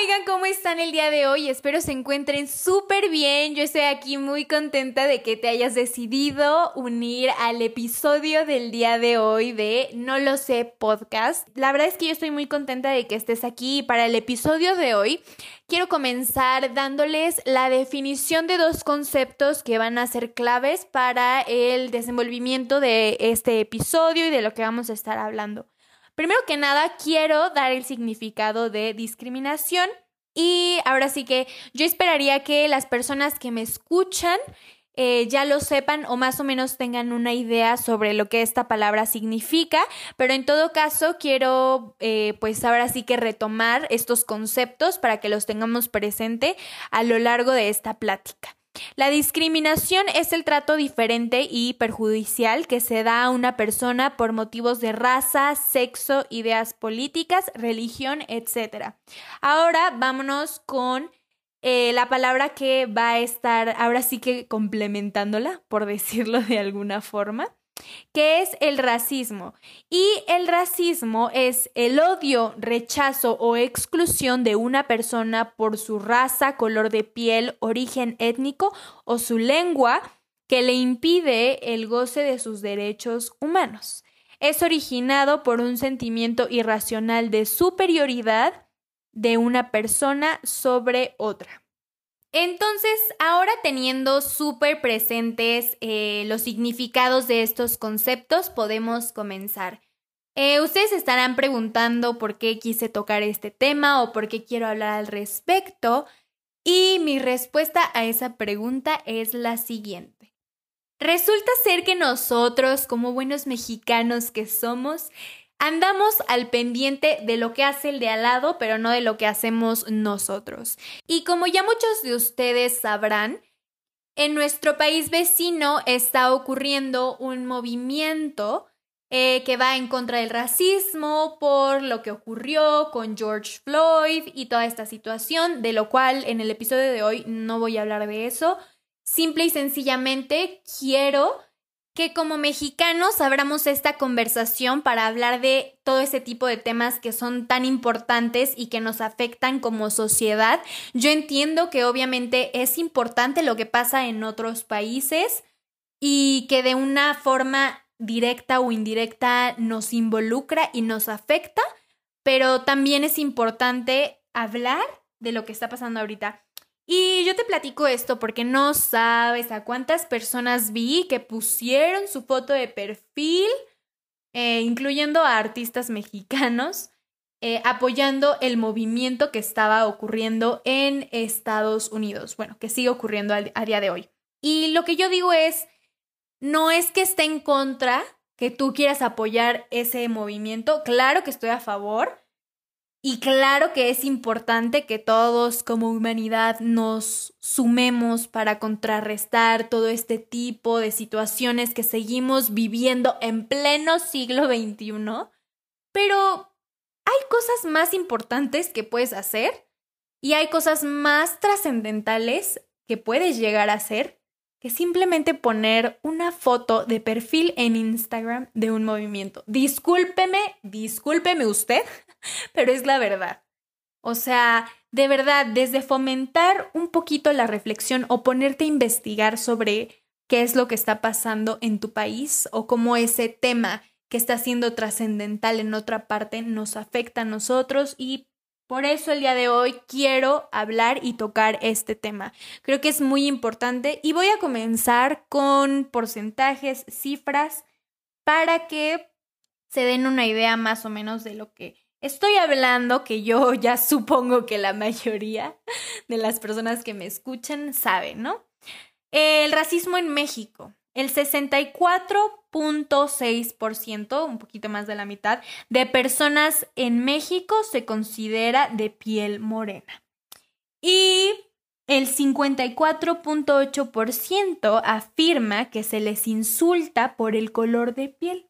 oigan, ¿cómo están el día de hoy? Espero se encuentren súper bien. Yo estoy aquí muy contenta de que te hayas decidido unir al episodio del día de hoy de No lo sé podcast. La verdad es que yo estoy muy contenta de que estés aquí para el episodio de hoy quiero comenzar dándoles la definición de dos conceptos que van a ser claves para el desenvolvimiento de este episodio y de lo que vamos a estar hablando. Primero que nada, quiero dar el significado de discriminación y ahora sí que yo esperaría que las personas que me escuchan eh, ya lo sepan o más o menos tengan una idea sobre lo que esta palabra significa, pero en todo caso quiero eh, pues ahora sí que retomar estos conceptos para que los tengamos presente a lo largo de esta plática. La discriminación es el trato diferente y perjudicial que se da a una persona por motivos de raza, sexo, ideas políticas, religión, etc. Ahora vámonos con eh, la palabra que va a estar ahora sí que complementándola, por decirlo de alguna forma, que es el racismo. Y el racismo es el odio, rechazo o exclusión de una persona por su raza, color de piel, origen étnico o su lengua que le impide el goce de sus derechos humanos. Es originado por un sentimiento irracional de superioridad de una persona sobre otra. Entonces, ahora teniendo súper presentes eh, los significados de estos conceptos, podemos comenzar. Eh, ustedes estarán preguntando por qué quise tocar este tema o por qué quiero hablar al respecto. Y mi respuesta a esa pregunta es la siguiente. Resulta ser que nosotros, como buenos mexicanos que somos, Andamos al pendiente de lo que hace el de al lado, pero no de lo que hacemos nosotros. Y como ya muchos de ustedes sabrán, en nuestro país vecino está ocurriendo un movimiento eh, que va en contra del racismo por lo que ocurrió con George Floyd y toda esta situación, de lo cual en el episodio de hoy no voy a hablar de eso. Simple y sencillamente quiero que como mexicanos abramos esta conversación para hablar de todo ese tipo de temas que son tan importantes y que nos afectan como sociedad. Yo entiendo que obviamente es importante lo que pasa en otros países y que de una forma directa o indirecta nos involucra y nos afecta, pero también es importante hablar de lo que está pasando ahorita. Y yo te platico esto porque no sabes a cuántas personas vi que pusieron su foto de perfil, eh, incluyendo a artistas mexicanos, eh, apoyando el movimiento que estaba ocurriendo en Estados Unidos. Bueno, que sigue ocurriendo a día de hoy. Y lo que yo digo es, no es que esté en contra que tú quieras apoyar ese movimiento, claro que estoy a favor, y claro que es importante que todos como humanidad nos sumemos para contrarrestar todo este tipo de situaciones que seguimos viviendo en pleno siglo XXI. Pero hay cosas más importantes que puedes hacer y hay cosas más trascendentales que puedes llegar a hacer que simplemente poner una foto de perfil en Instagram de un movimiento. Discúlpeme, discúlpeme usted pero es la verdad. O sea, de verdad, desde fomentar un poquito la reflexión o ponerte a investigar sobre qué es lo que está pasando en tu país o cómo ese tema que está siendo trascendental en otra parte nos afecta a nosotros y por eso el día de hoy quiero hablar y tocar este tema. Creo que es muy importante y voy a comenzar con porcentajes, cifras, para que se den una idea más o menos de lo que Estoy hablando que yo ya supongo que la mayoría de las personas que me escuchan saben, ¿no? El racismo en México. El 64.6%, un poquito más de la mitad, de personas en México se considera de piel morena. Y el 54.8% afirma que se les insulta por el color de piel.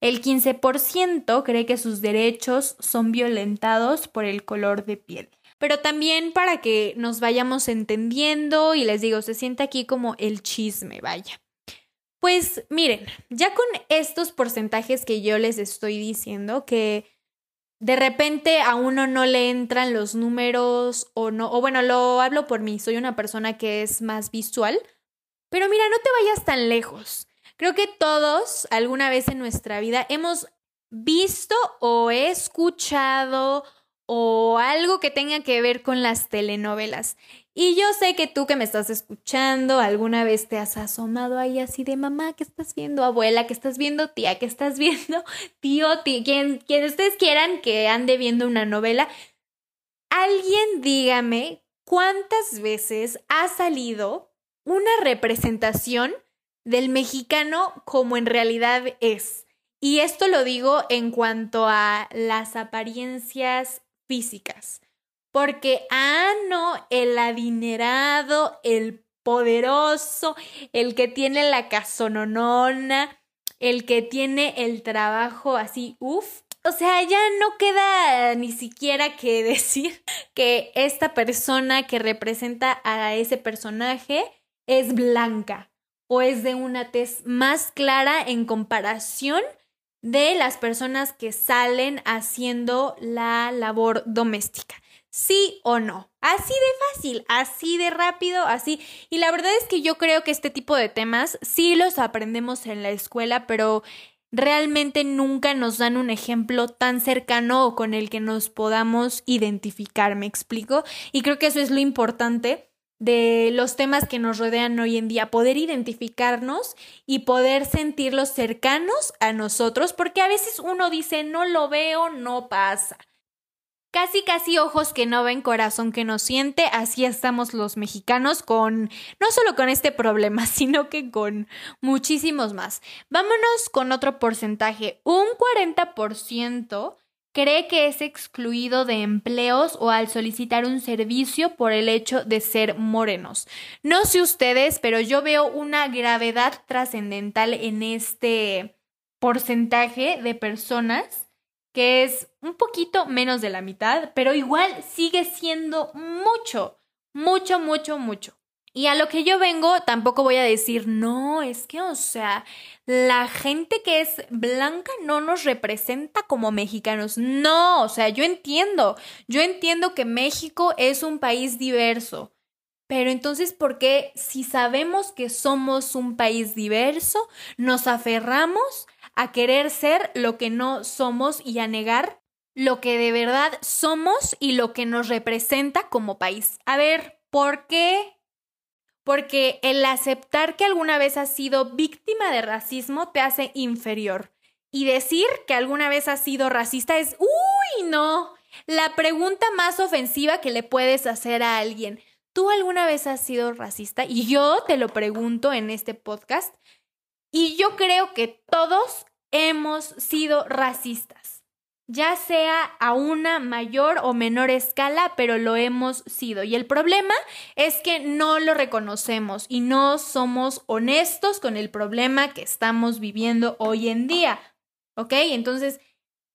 El 15% cree que sus derechos son violentados por el color de piel. Pero también para que nos vayamos entendiendo y les digo, se siente aquí como el chisme, vaya. Pues miren, ya con estos porcentajes que yo les estoy diciendo, que de repente a uno no le entran los números o no, o bueno, lo hablo por mí, soy una persona que es más visual, pero mira, no te vayas tan lejos. Creo que todos alguna vez en nuestra vida hemos visto o escuchado o algo que tenga que ver con las telenovelas. Y yo sé que tú que me estás escuchando, alguna vez te has asomado ahí así de mamá, ¿qué estás viendo? Abuela, ¿qué estás viendo? Tía, ¿qué estás viendo? Tío, tío, quien, quien ustedes quieran que ande viendo una novela. Alguien dígame cuántas veces ha salido una representación del mexicano como en realidad es. Y esto lo digo en cuanto a las apariencias físicas. Porque, ah, no, el adinerado, el poderoso, el que tiene la casononona, el que tiene el trabajo así, uff. O sea, ya no queda ni siquiera que decir que esta persona que representa a ese personaje es blanca o es de una tez más clara en comparación de las personas que salen haciendo la labor doméstica. ¿Sí o no? Así de fácil, así de rápido, así. Y la verdad es que yo creo que este tipo de temas sí los aprendemos en la escuela, pero realmente nunca nos dan un ejemplo tan cercano o con el que nos podamos identificar, ¿me explico? Y creo que eso es lo importante de los temas que nos rodean hoy en día, poder identificarnos y poder sentirlos cercanos a nosotros, porque a veces uno dice, no lo veo, no pasa. Casi, casi ojos que no ven, corazón que no siente, así estamos los mexicanos con, no solo con este problema, sino que con muchísimos más. Vámonos con otro porcentaje, un 40% cree que es excluido de empleos o al solicitar un servicio por el hecho de ser morenos. No sé ustedes, pero yo veo una gravedad trascendental en este porcentaje de personas que es un poquito menos de la mitad, pero igual sigue siendo mucho, mucho, mucho, mucho. Y a lo que yo vengo, tampoco voy a decir, no, es que, o sea, la gente que es blanca no nos representa como mexicanos. No, o sea, yo entiendo, yo entiendo que México es un país diverso. Pero entonces, ¿por qué si sabemos que somos un país diverso, nos aferramos a querer ser lo que no somos y a negar lo que de verdad somos y lo que nos representa como país? A ver, ¿por qué porque el aceptar que alguna vez has sido víctima de racismo te hace inferior. Y decir que alguna vez has sido racista es, uy, no, la pregunta más ofensiva que le puedes hacer a alguien. ¿Tú alguna vez has sido racista? Y yo te lo pregunto en este podcast. Y yo creo que todos hemos sido racistas ya sea a una mayor o menor escala, pero lo hemos sido. Y el problema es que no lo reconocemos y no somos honestos con el problema que estamos viviendo hoy en día. ¿Ok? Entonces,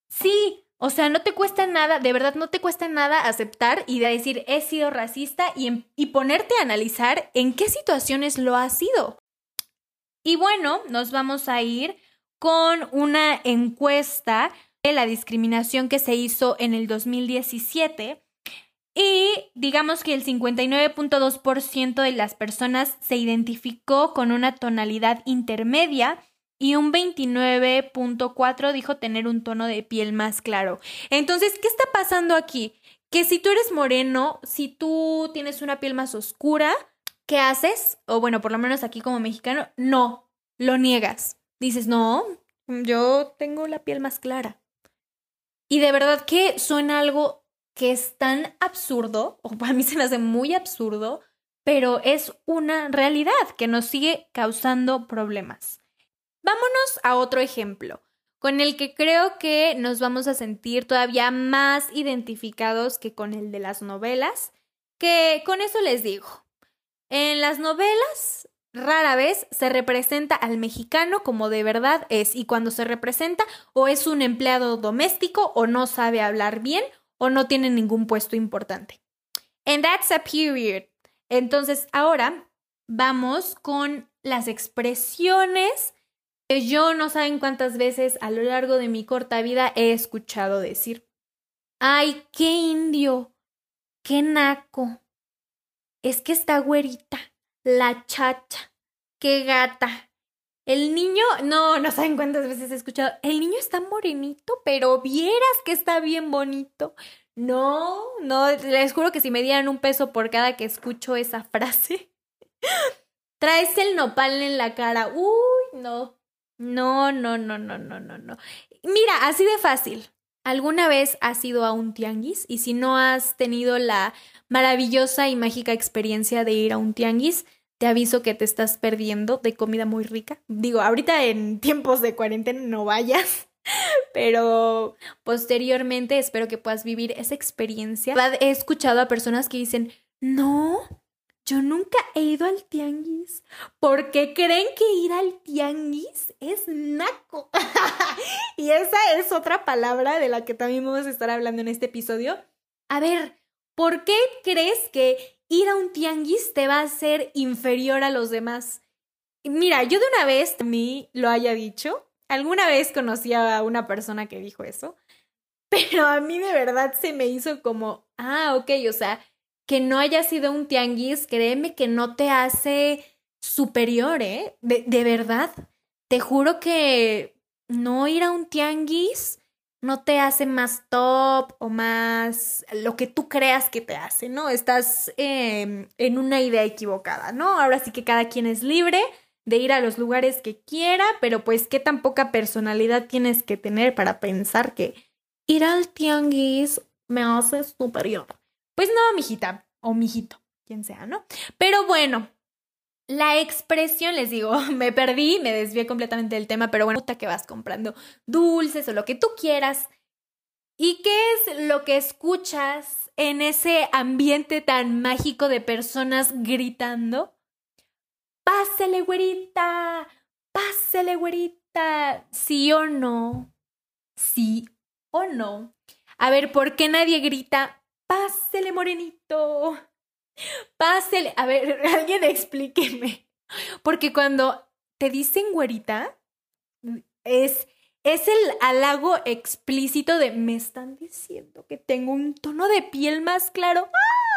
sí, o sea, no te cuesta nada, de verdad no te cuesta nada aceptar y decir he sido racista y, y ponerte a analizar en qué situaciones lo has sido. Y bueno, nos vamos a ir con una encuesta la discriminación que se hizo en el 2017 y digamos que el 59.2% de las personas se identificó con una tonalidad intermedia y un 29.4 dijo tener un tono de piel más claro. Entonces, ¿qué está pasando aquí? Que si tú eres moreno, si tú tienes una piel más oscura, ¿qué haces? O bueno, por lo menos aquí como mexicano, no, lo niegas. Dices, no, yo tengo la piel más clara. Y de verdad que suena algo que es tan absurdo, o para mí se me hace muy absurdo, pero es una realidad que nos sigue causando problemas. Vámonos a otro ejemplo, con el que creo que nos vamos a sentir todavía más identificados que con el de las novelas, que con eso les digo. En las novelas Rara vez se representa al mexicano como de verdad es y cuando se representa o es un empleado doméstico o no sabe hablar bien o no tiene ningún puesto importante. And that's a period. Entonces ahora vamos con las expresiones que yo no saben cuántas veces a lo largo de mi corta vida he escuchado decir. Ay, qué indio, qué naco es que está güerita, la chacha, qué gata. El niño, no, no saben cuántas veces he escuchado, el niño está morenito, pero vieras que está bien bonito. No, no, les juro que si me dieran un peso por cada que escucho esa frase. Traes el nopal en la cara. Uy, no. No, no, no, no, no, no, no. Mira, así de fácil. ¿Alguna vez has ido a un tianguis? Y si no has tenido la maravillosa y mágica experiencia de ir a un tianguis, te aviso que te estás perdiendo de comida muy rica. Digo, ahorita en tiempos de cuarentena no vayas, pero posteriormente espero que puedas vivir esa experiencia. He escuchado a personas que dicen, no, yo nunca he ido al tianguis porque creen que ir al tianguis es naco. y esa es otra palabra de la que también vamos a estar hablando en este episodio. A ver, ¿por qué crees que ir a un tianguis te va a hacer inferior a los demás? Mira, yo de una vez a mí lo haya dicho. Alguna vez conocí a una persona que dijo eso. Pero a mí de verdad se me hizo como, ah, ok, o sea, que no haya sido un tianguis, créeme que no te hace superior, ¿eh? De, de verdad. Te juro que no ir a un tianguis no te hace más top o más lo que tú creas que te hace, ¿no? Estás em, en una idea equivocada, ¿no? Ahora sí que cada quien es libre de ir a los lugares que quiera, pero pues qué tan poca personalidad tienes que tener para pensar que ir al tianguis me hace superior. Pues no, mijita, o mijito, quien sea, ¿no? Pero bueno, la expresión, les digo, me perdí, me desvié completamente del tema, pero bueno, puta que vas comprando dulces o lo que tú quieras. ¿Y qué es lo que escuchas en ese ambiente tan mágico de personas gritando? Pásele, güerita, pásele, güerita, sí o no, sí o no. A ver, ¿por qué nadie grita Pásele, morenito. Pásele. A ver, alguien explíqueme. Porque cuando te dicen güerita, es, es el halago explícito de me están diciendo que tengo un tono de piel más claro. ¡Ah!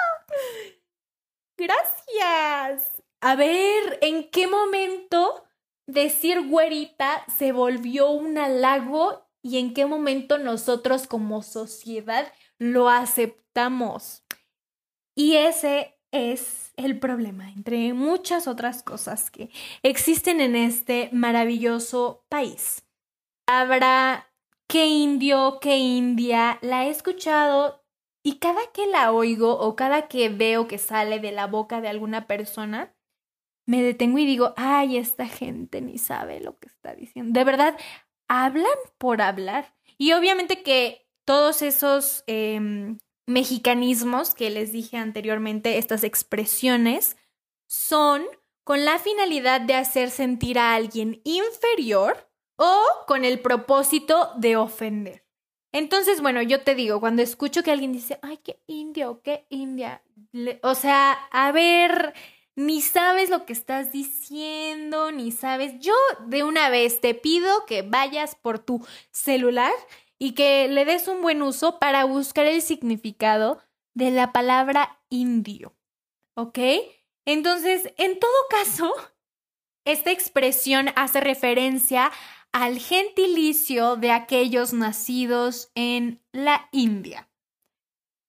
Gracias. A ver, ¿en qué momento decir güerita se volvió un halago y en qué momento nosotros como sociedad lo aceptamos. Y ese es el problema, entre muchas otras cosas que existen en este maravilloso país. Habrá que indio, que india, la he escuchado y cada que la oigo o cada que veo que sale de la boca de alguna persona, me detengo y digo, ay, esta gente ni sabe lo que está diciendo. De verdad, hablan por hablar. Y obviamente que todos esos em, mexicanismos que les dije anteriormente, estas expresiones, son con la finalidad de hacer sentir a alguien inferior o con el propósito de ofender. Entonces, bueno, yo te digo, cuando escucho que alguien dice, ay, qué indio, qué india, o sea, a ver, ni sabes lo que estás diciendo, ni sabes, yo de una vez te pido que vayas por tu celular y que le des un buen uso para buscar el significado de la palabra indio. ¿Ok? Entonces, en todo caso, esta expresión hace referencia al gentilicio de aquellos nacidos en la India.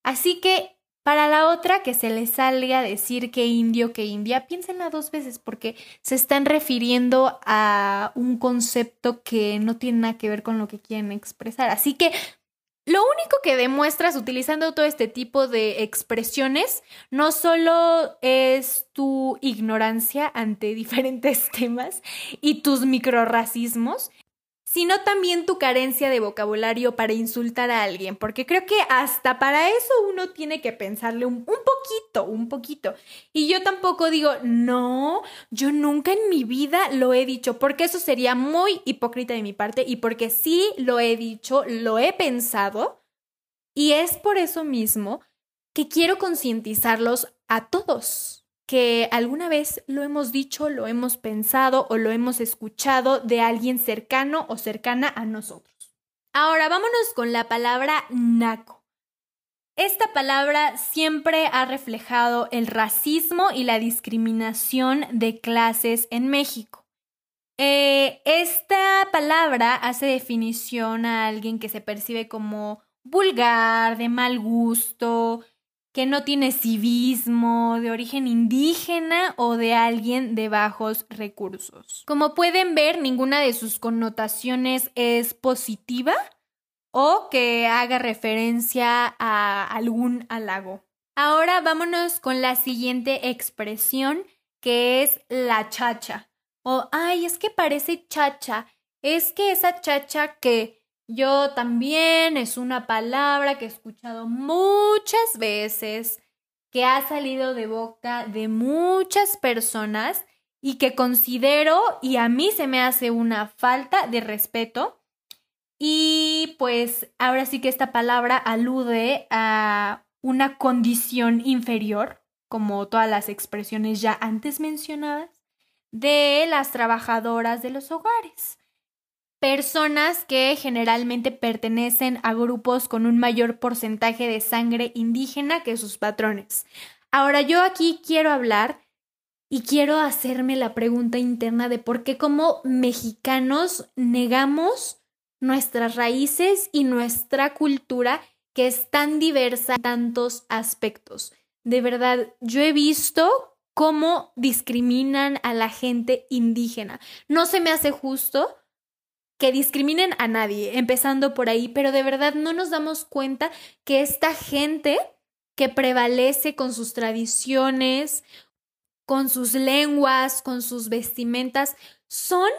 Así que para la otra que se le salga a decir que indio, que india, piénsenla dos veces porque se están refiriendo a un concepto que no tiene nada que ver con lo que quieren expresar. Así que lo único que demuestras utilizando todo este tipo de expresiones no solo es tu ignorancia ante diferentes temas y tus microracismos, sino también tu carencia de vocabulario para insultar a alguien, porque creo que hasta para eso uno tiene que pensarle un, poquito, un poquito. Y yo tampoco digo, no, yo nunca en mi vida lo he dicho, porque eso sería muy hipócrita de mi parte y porque sí lo he dicho, lo he pensado, y es por eso mismo que quiero concientizarlos a todos que alguna vez lo hemos dicho, lo hemos pensado o lo hemos escuchado de alguien cercano o cercana a nosotros. Ahora vámonos con la palabra naco. Esta palabra siempre ha reflejado el racismo y la discriminación de clases en México. Eh, esta palabra hace definición a alguien que se percibe como vulgar, de mal gusto, que no tiene civismo, de origen indígena o de alguien de bajos recursos. Como pueden ver, ninguna de sus connotaciones es positiva o que haga referencia a algún halago. Ahora vámonos con la siguiente expresión que es la chacha. O, ay, es que parece chacha. Es que esa chacha que yo también es una palabra que he escuchado muchas veces, que ha salido de boca de muchas personas y que considero y a mí se me hace una falta de respeto y pues ahora sí que esta palabra alude a una condición inferior, como todas las expresiones ya antes mencionadas, de las trabajadoras de los hogares. Personas que generalmente pertenecen a grupos con un mayor porcentaje de sangre indígena que sus patrones. Ahora yo aquí quiero hablar y quiero hacerme la pregunta interna de por qué como mexicanos negamos nuestras raíces y nuestra cultura que es tan diversa en tantos aspectos. De verdad, yo he visto cómo discriminan a la gente indígena. No se me hace justo que discriminen a nadie, empezando por ahí, pero de verdad no nos damos cuenta que esta gente que prevalece con sus tradiciones, con sus lenguas, con sus vestimentas, son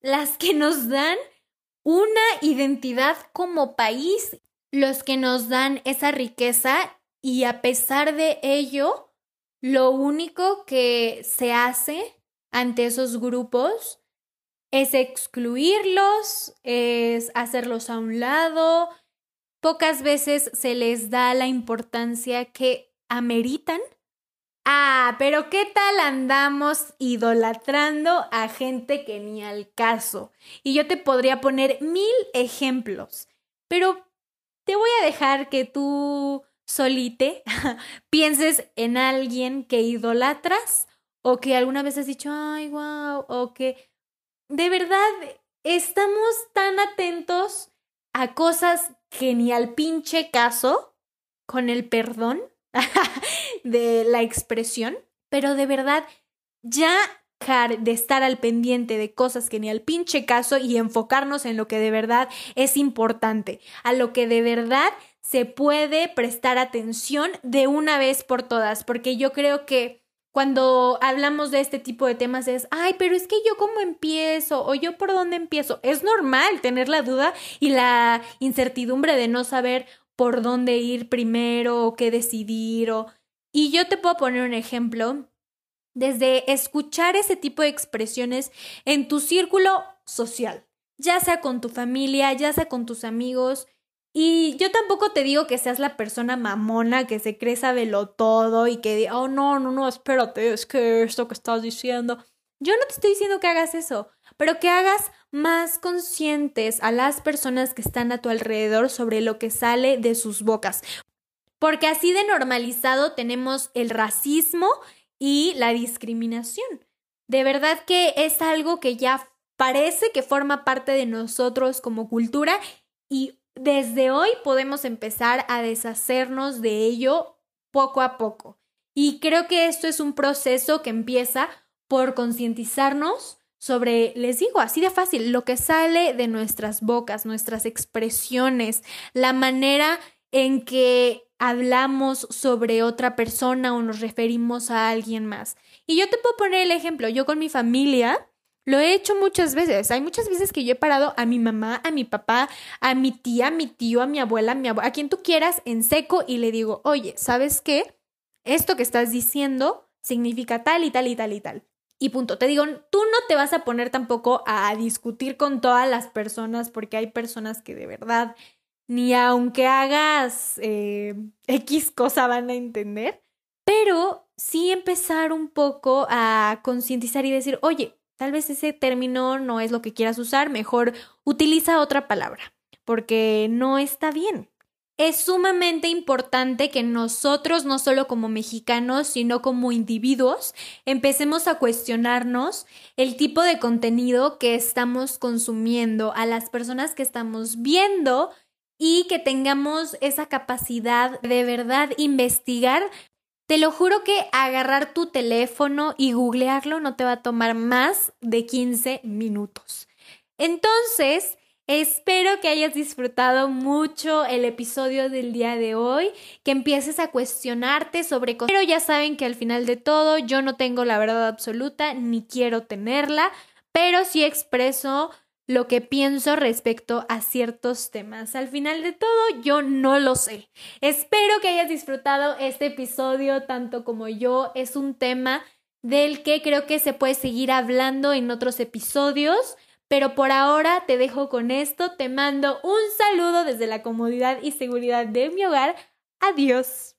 las que nos dan una identidad como país, los que nos dan esa riqueza y a pesar de ello, lo único que se hace ante esos grupos es excluirlos, es hacerlos a un lado. Pocas veces se les da la importancia que ameritan Ah, pero ¿qué tal andamos idolatrando a gente que ni al caso? Y yo te podría poner mil ejemplos, pero te voy a dejar que tú solite pienses en alguien que idolatras o que alguna vez has dicho, ay, wow, o que de verdad estamos tan atentos a cosas que ni al pinche caso, con el perdón, de la expresión, pero de verdad ya de estar al pendiente de cosas que ni al pinche caso y enfocarnos en lo que de verdad es importante, a lo que de verdad se puede prestar atención de una vez por todas, porque yo creo que cuando hablamos de este tipo de temas es, ay, pero es que yo cómo empiezo o yo por dónde empiezo. Es normal tener la duda y la incertidumbre de no saber por dónde ir primero o qué decidir o... Y yo te puedo poner un ejemplo desde escuchar ese tipo de expresiones en tu círculo social, ya sea con tu familia, ya sea con tus amigos. Y yo tampoco te digo que seas la persona mamona que se cree lo todo y que, oh, no, no, no, espérate, es que esto que estás diciendo. Yo no te estoy diciendo que hagas eso, pero que hagas más conscientes a las personas que están a tu alrededor sobre lo que sale de sus bocas. Porque así de normalizado tenemos el racismo y la discriminación. De verdad que es algo que ya parece que forma parte de nosotros como cultura y desde hoy podemos empezar a deshacernos de ello poco a poco. Y creo que esto es un proceso que empieza por concientizarnos sobre, les digo, así de fácil, lo que sale de nuestras bocas, nuestras expresiones, la manera en que hablamos sobre otra persona o nos referimos a alguien más. Y yo te puedo poner el ejemplo, yo con mi familia lo he hecho muchas veces. Hay muchas veces que yo he parado a mi mamá, a mi papá, a mi tía, a mi tío, a mi abuela, a mi abuela, a quien tú quieras en seco y le digo, oye, ¿sabes qué? Esto que estás diciendo significa tal y tal y tal y tal. Y punto. Te digo, tú no te vas a poner tampoco a discutir con todas las personas porque hay personas que de verdad ni aunque hagas eh, X cosa van a entender, pero sí empezar un poco a concientizar y decir, oye, tal vez ese término no es lo que quieras usar, mejor utiliza otra palabra, porque no está bien. es sumamente importante que nosotros, no solo como mexicanos, sino como individuos, empecemos a cuestionarnos el tipo de contenido que estamos consumiendo, a las personas que estamos viendo y que tengamos esa capacidad de verdad investigar. Te lo juro que agarrar tu teléfono y googlearlo no te va a tomar más de 15 minutos. Entonces, Espero que hayas disfrutado mucho el episodio del día de hoy, que empieces a cuestionarte sobre cosas. Pero ya saben que al final de todo yo no tengo la verdad absoluta ni quiero tenerla, pero sí expreso lo que pienso respecto a ciertos temas. Al final de todo, yo no lo sé. Espero que hayas disfrutado este episodio tanto como yo. Es un tema del que creo que se puede seguir hablando en otros episodios. Pero por ahora te dejo con esto, te mando un saludo desde la comodidad y seguridad de mi hogar. Adiós.